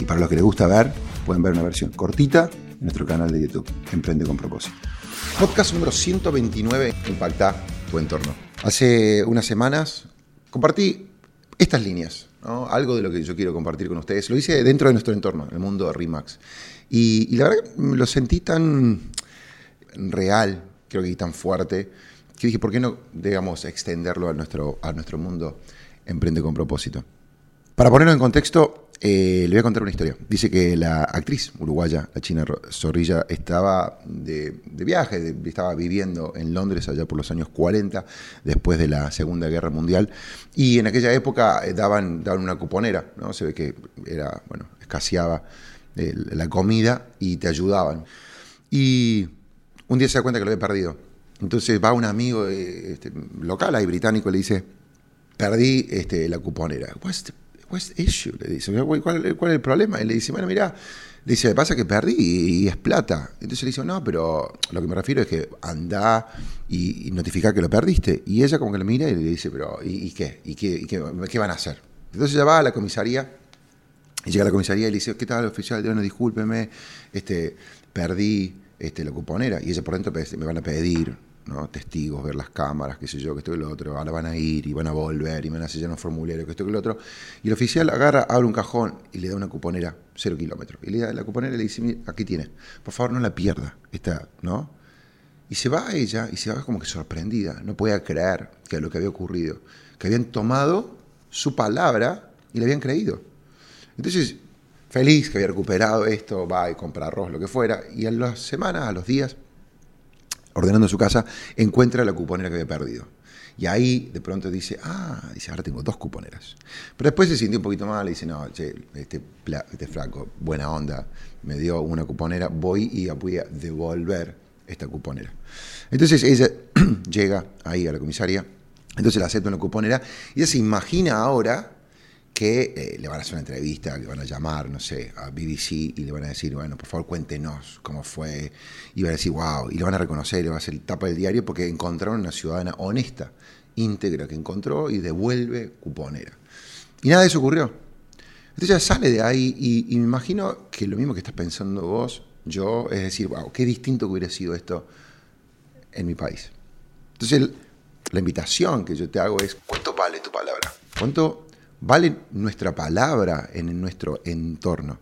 Y para los que les gusta ver, pueden ver una versión cortita en nuestro canal de YouTube, Emprende con propósito. Podcast número 129, Impacta tu entorno. Hace unas semanas compartí estas líneas, algo de lo que yo quiero compartir con ustedes. Lo hice dentro de nuestro entorno, en el mundo de RIMAX. Y, y la verdad que lo sentí tan real, creo que tan fuerte, que dije, ¿por qué no, digamos, extenderlo a nuestro, a nuestro mundo Emprende con propósito? Para ponerlo en contexto, eh, le voy a contar una historia. Dice que la actriz uruguaya, la china Zorrilla, estaba de, viaje, estaba viviendo en Londres allá por los años 40, después de la Segunda Guerra Mundial, y en aquella época eh, daban, daban una cuponera, ¿no? Se ve que era, bueno, escaseaba eh, la comida y te ayudaban. Y un día se da cuenta que lo había perdido. Entonces va un amigo este, local ahí británico y le dice, perdí este, la cuponera. The issue? Le dice, ¿cuál, es el problema? Y le dice, bueno, mira, dice, me pasa que perdí y, es plata. Entonces le dice, no, pero lo que me refiero es que anda y, notifica que lo perdiste. Y ella como que le mira y le dice, pero ¿y, qué? ¿Y, qué, qué, van a hacer? Entonces ella va a la comisaría y llega a la comisaría y le dice, ¿qué tal, oficial? Bueno, discúlpeme, este, perdí este, la cuponera. Y ella por dentro me van a pedir testigos, ver las cámaras, qué sé yo, que esto y lo otro, ahora van a ir y van a volver y van a sellar un formulario, que esto y lo otro. Y el oficial agarra, abre un cajón y le da una cuponera, cero kilómetros. Y le da la cuponera y le dice, aquí tiene, por favor no la pierda, esta, ¿no? Y se va a ella y se va como que sorprendida, no podía creer que lo que había ocurrido, que habían tomado su palabra y le habían creído. Entonces, feliz que había recuperado esto, va y compra arroz, lo que fuera, y a las semanas, a los días, ordenando su casa, encuentra la cuponera que había perdido. Y ahí de pronto dice, ah, dice, ahora tengo dos cuponeras. Pero después se sintió un poquito mal y dice, no, este, este flaco, buena onda, me dio una cuponera, voy y voy a devolver esta cuponera. Entonces ella llega ahí a la comisaria, entonces le acepta una cuponera y ella se imagina ahora que eh, le van a hacer una entrevista, le van a llamar, no sé, a BBC y le van a decir, bueno, por favor cuéntenos cómo fue. Y van a decir, wow, y le van a reconocer, le va a hacer tapa del diario porque encontraron una ciudadana honesta, íntegra, que encontró y devuelve cuponera. Y nada de eso ocurrió. Entonces ya sale de ahí y, me imagino que lo mismo que estás pensando vos, yo, es decir, wow, qué distinto que hubiera sido esto en mi país. Entonces la invitación que yo te hago es, ¿cuánto vale tu palabra? ¿Cuánto vale nuestra palabra en nuestro entorno.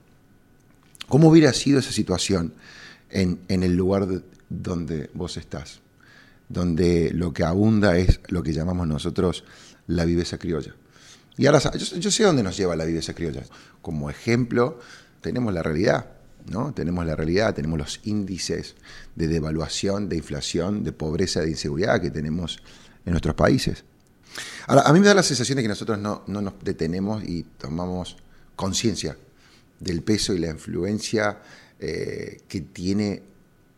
¿Cómo hubiera sido esa situación en, el lugar donde vos estás? Donde lo que abunda es lo que llamamos nosotros la viveza criolla. Y ahora yo, sé dónde nos lleva la viveza criolla. Como ejemplo, tenemos la realidad. ¿no? Tenemos la realidad, tenemos los índices de devaluación, de inflación, de pobreza, de inseguridad que tenemos en nuestros países. Ahora, a mí me da la sensación de que nosotros no, nos detenemos y tomamos conciencia del peso y la influencia eh, que tiene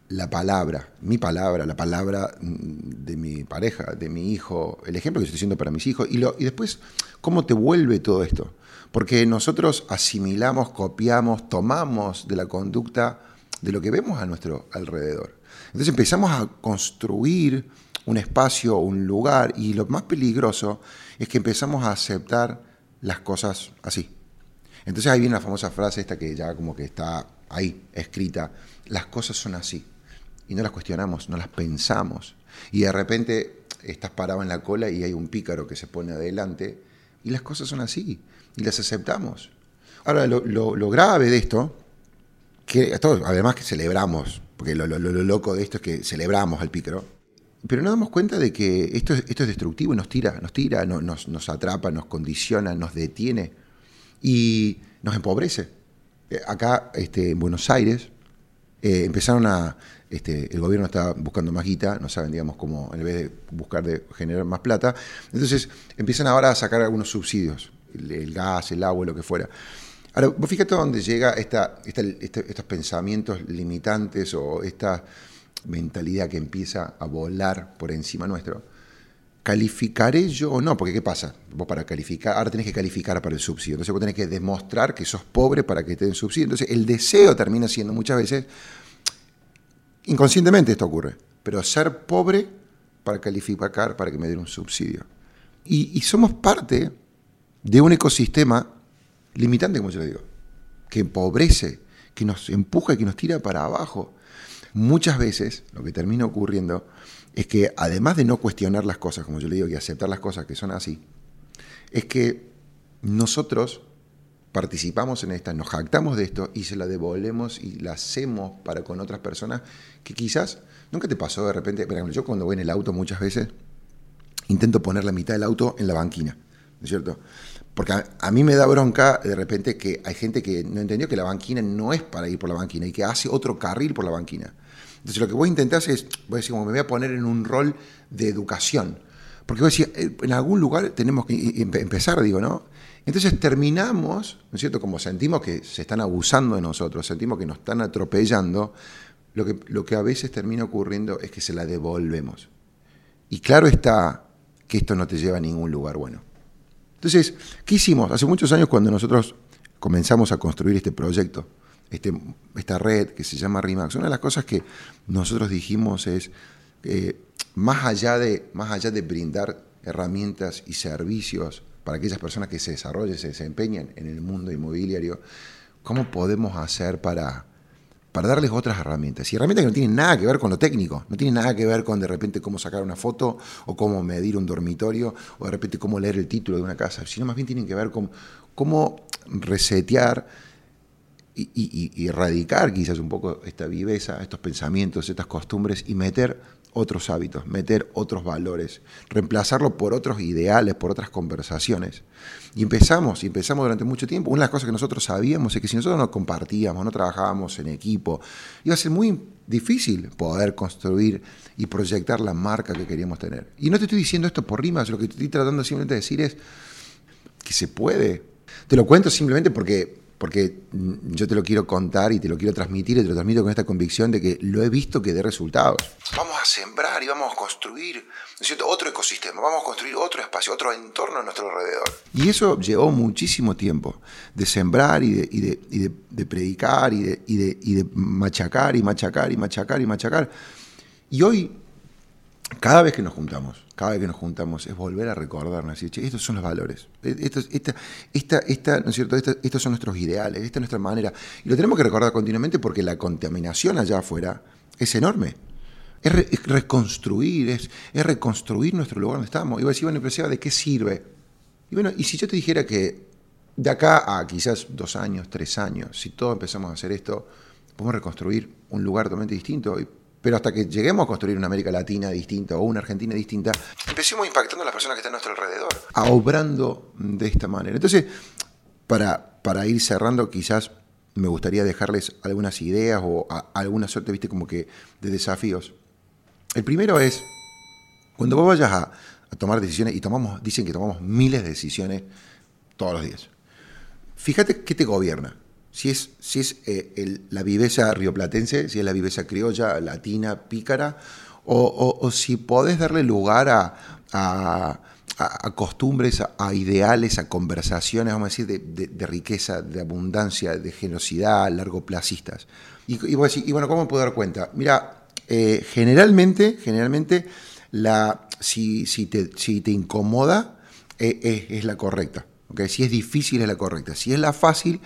la palabra, mi palabra, la palabra mm, de mi pareja, de mi hijo, el ejemplo que estoy haciendo para mis hijos, y, y después cómo te vuelve todo esto. Porque nosotros asimilamos, copiamos, tomamos de la conducta de lo que vemos a nuestro alrededor. Entonces empezamos a construir un espacio, un lugar, y lo más peligroso es que empezamos a aceptar las cosas así. Entonces ahí viene la famosa frase esta que ya como que está ahí escrita, las cosas son así, y no las cuestionamos, no las pensamos, y de repente estás parado en la cola y hay un pícaro que se pone adelante, y las cosas son así, y las aceptamos. Ahora, lo, lo grave de esto que además que celebramos, porque lo, loco de esto es que celebramos al pícaro, pero nos damos cuenta de que esto, esto es destructivo, nos tira, nos tira, nos, nos atrapa, nos condiciona, nos detiene y nos empobrece. Eh, acá este, en Buenos Aires eh, empezaron a, este, el gobierno está buscando más guita, no saben, digamos, cómo, en vez de buscar de generar más plata, entonces empiezan ahora a sacar algunos subsidios, el, gas, el agua, lo que fuera. Ahora, vos fíjate dónde llega esta, estos pensamientos limitantes o esta mentalidad que empieza a volar por encima nuestro. ¿Calificaré yo o no? Porque ¿qué pasa? Vos para calificar, ahora tenés que calificar para el subsidio. Entonces vos tenés que demostrar que sos pobre para que te den subsidio. Entonces el deseo termina siendo muchas veces, inconscientemente esto ocurre, pero ser pobre para calificar para que me den un subsidio. Y, somos parte de un ecosistema limitante, como yo le digo, que empobrece, que nos empuja que nos tira para abajo. Muchas veces lo que termina ocurriendo es que además de no cuestionar las cosas, como yo le digo, y aceptar las cosas que son así, es que nosotros participamos en esta, nos jactamos de esto y se la devolvemos y la hacemos para con otras personas que quizás nunca te pasó de repente, por ejemplo, yo cuando voy en el auto muchas veces intento poner la mitad del auto en la banquina, ¿no es cierto? Porque a, mí me da bronca de repente que hay gente que no entendió que la banquina no es para ir por la banquina y que hace otro carril por la banquina. Entonces lo que voy a intentar es, voy a decir, como me voy a poner en un rol de educación. Porque voy a decir, eh, en algún lugar tenemos que empezar, digo, ¿no? Entonces terminamos, ¿no es cierto? Como sentimos que se están abusando de nosotros, sentimos que nos están atropellando, lo que, lo que a veces termina ocurriendo es que se la devolvemos. Y claro está que esto no te lleva a ningún lugar bueno. Entonces, ¿qué hicimos? Hace muchos años cuando nosotros comenzamos a construir este proyecto, este, esta red que se llama RIMAX, una de las cosas que nosotros dijimos es, eh, más, allá de, más allá de brindar herramientas y servicios para aquellas personas que se desarrollen, se desempeñan en el mundo inmobiliario, ¿cómo podemos hacer para para darles otras herramientas. Y herramientas que no tienen nada que ver con lo técnico, no tienen nada que ver con de repente cómo sacar una foto o cómo medir un dormitorio o de repente cómo leer el título de una casa, sino más bien tienen que ver con cómo resetear y, erradicar quizás un poco esta viveza, estos pensamientos, estas costumbres y meter otros hábitos, meter otros valores, reemplazarlo por otros ideales, por otras conversaciones. Y empezamos, y empezamos durante mucho tiempo. Una de las cosas que nosotros sabíamos es que si nosotros no compartíamos, no trabajábamos en equipo, iba a ser muy difícil poder construir y proyectar la marca que queríamos tener. Y no te estoy diciendo esto por rimas, lo que estoy tratando simplemente de decir es que se puede. Te lo cuento simplemente porque porque yo te lo quiero contar y te lo quiero transmitir y te lo transmito con esta convicción de que lo he visto que dé resultados. Vamos a sembrar y vamos a construir otro ecosistema, vamos a construir otro espacio, otro entorno a nuestro alrededor. Y eso llevó muchísimo tiempo, de sembrar y de, predicar y de, y de machacar y machacar y machacar y machacar. Y hoy cada vez que nos juntamos, cada vez que nos juntamos, es volver a recordarnos, decir, estos son los valores, e-, estos, esta, esta, esta, ¿no es cierto? estos son nuestros ideales, esta es nuestra manera. Y lo tenemos que recordar continuamente porque la contaminación allá afuera es enorme. Es, reconstruir, es, es, reconstruir nuestro lugar donde estamos. Y voy a decir, bueno, ¿de qué sirve? Y bueno, y si yo te dijera que de acá a quizás dos años, tres años, si todos empezamos a hacer esto, podemos reconstruir un lugar totalmente distinto. Pero hasta que lleguemos a construir una América Latina distinta o una Argentina distinta, empecemos impactando a las personas que están a nuestro alrededor, a obrando de esta manera. Entonces, para, para ir cerrando, quizás me gustaría dejarles algunas ideas o alguna suerte, viste, como que de desafíos. El primero es, cuando vos vayas a, a tomar decisiones, y tomamos, dicen que tomamos miles de decisiones todos los días, fíjate qué te gobierna si es, si es eh, la viveza rioplatense, si es la viveza criolla, latina, pícara, o, si podés darle lugar a, costumbres, a, ideales, a conversaciones, vamos a decir, de, riqueza, de abundancia, de generosidad, largoplacistas. Y, y, bueno, ¿cómo puedo dar cuenta? Mira, eh, generalmente, generalmente la, si, si, te, si te incomoda, eh, es, la correcta. ¿okay? Si es difícil, es la correcta. Si es la fácil,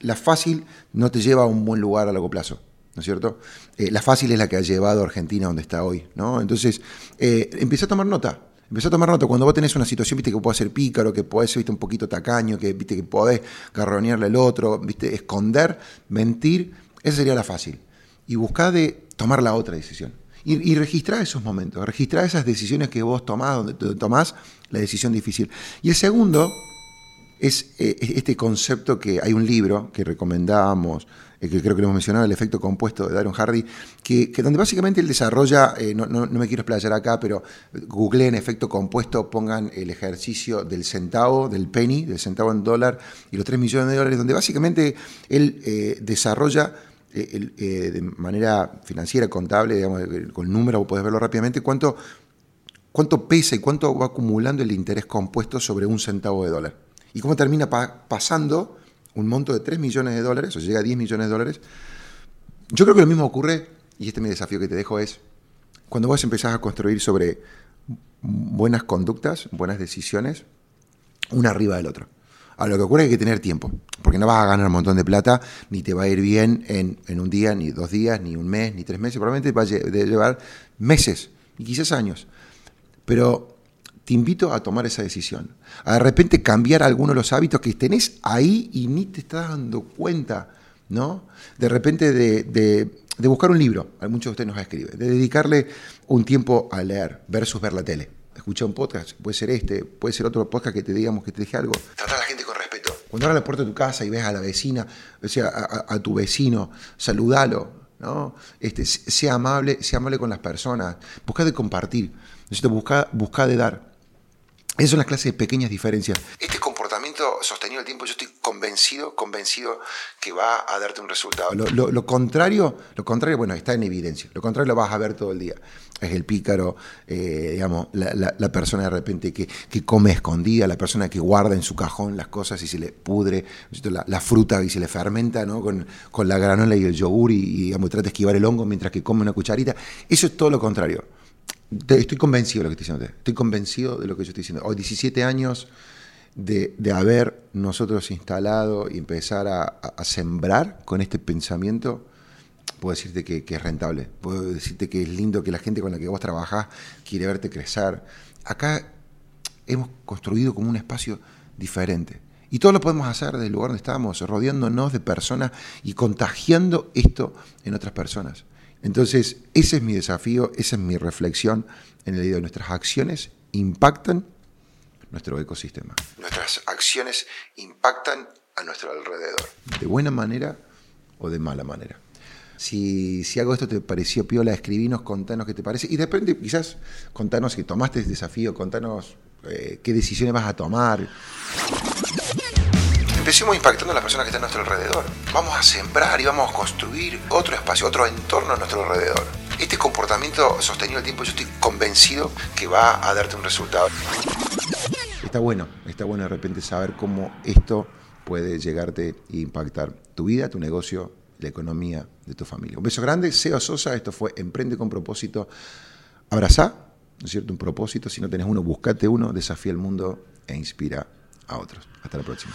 la fácil no te lleva a un buen lugar a largo plazo. ¿no es cierto? Eh, la fácil es la que ha llevado a Argentina donde está hoy, ¿no? Entonces, eh, empieza a tomar nota. Empieza a tomar nota. Cuando vos tenés una situación, viste, que puede ser pícaro, que puede ser, un poquito tacaño, que, viste, que podés garronearle al otro, viste, esconder, mentir Esa sería la fácil. Y busca de tomar la otra decisión. Y, y esos momentos, registrar esas decisiones que vos tomás, donde tomás la decisión difícil. Y el segundo es eh, este concepto que hay un libro que recomendábamos, eh, que creo que lo hemos mencionado, el efecto compuesto de Darren Hardy, que, donde básicamente él desarrolla, eh, no, me quiero explayar acá, pero googleen efecto compuesto, pongan el ejercicio del centavo, del penny, del centavo en dólar y los 3 millones de dólares, donde básicamente él desarrolla de manera financiera, contable, digamos, con números, puedes verlo rápidamente, cuánto, cuánto pesa y cuánto va acumulando el interés compuesto sobre un centavo de dólar y cómo termina pasando un monto de 3 millones de dólares, o llega a 10 millones de dólares. Yo creo que lo mismo ocurre, y este es mi desafío que te dejo, es cuando vos empezás a construir sobre buenas conductas, buenas decisiones, una arriba del otro. Ahora, lo que ocurre hay que tener tiempo, porque no vas a ganar un montón de plata, ni te va a ir bien en, en un día, ni dos días, ni un mes, ni tres meses, probablemente va a llevar meses y quizás años. Pero te invito a tomar esa decisión. A de repente cambiar algunos de los hábitos que tenés ahí y ni te estás dando cuenta, ¿no? De repente de, buscar un libro, muchos de ustedes nos escriben, de dedicarle un tiempo a leer versus ver la tele. Escuchar un podcast, puede ser este, puede ser otro podcast que te digamos que te deje algo. Tratar a la gente con respeto. Cuando abras la puerta de tu casa y ves a la vecina, o a, tu vecino, saludalo, ¿no? Este, sea amable, sea amable con las personas, busca de compartir, buscar busca de dar. Esas son las clases de pequeñas diferencias. Este comportamiento sostenido el tiempo, yo estoy convencido, convencido que va a darte un resultado. Lo, contrario, lo contrario, bueno, está en evidencia. Lo contrario lo vas a ver todo el día. Es el pícaro, eh, digamos, la, persona de repente que, come escondida, la persona que guarda en su cajón las cosas y se le pudre, la, fruta y se le fermenta ¿no? con, la granola y el yogur y, y digamos, trata de esquivar el hongo mientras que come una cucharita. Eso es todo lo contrario estoy convencido de lo que estoy diciendo. Estoy convencido de lo que yo estoy diciendo. Hoy, 17 años de, haber nosotros instalado y empezar a, sembrar con este pensamiento, puedo decirte que, es rentable. Puedo decirte que es lindo que la gente con la que vos trabajás quiere verte crecer. Acá hemos construido como un espacio diferente. Y todo lo podemos hacer desde el lugar donde estamos, rodeándonos de personas y contagiando esto en otras personas. Entonces, ese es mi desafío, esa es mi reflexión en el de nuestras acciones impactan nuestro ecosistema. Nuestras acciones impactan a nuestro alrededor. De buena manera o de mala manera. Si, si algo de esto te pareció piola, escribinos, contanos qué te parece. Y depende, quizás contanos si tomaste el desafío, contanos eh, qué decisiones vas a tomar empecemos impactando a las personas que están a nuestro alrededor. Vamos a sembrar y vamos a construir otro espacio, otro entorno a nuestro alrededor. Este comportamiento sostenido el tiempo, yo estoy convencido que va a darte un resultado. Está bueno, está bueno de repente saber cómo esto puede llegarte e impactar tu vida, tu negocio, la economía de tu familia. Un beso grande, Seo Sosa, esto fue Emprende con propósito. Abrazá, ¿no es cierto? Un propósito, si no tenés uno, buscate uno, desafía el mundo e inspira a otros. Hasta la próxima.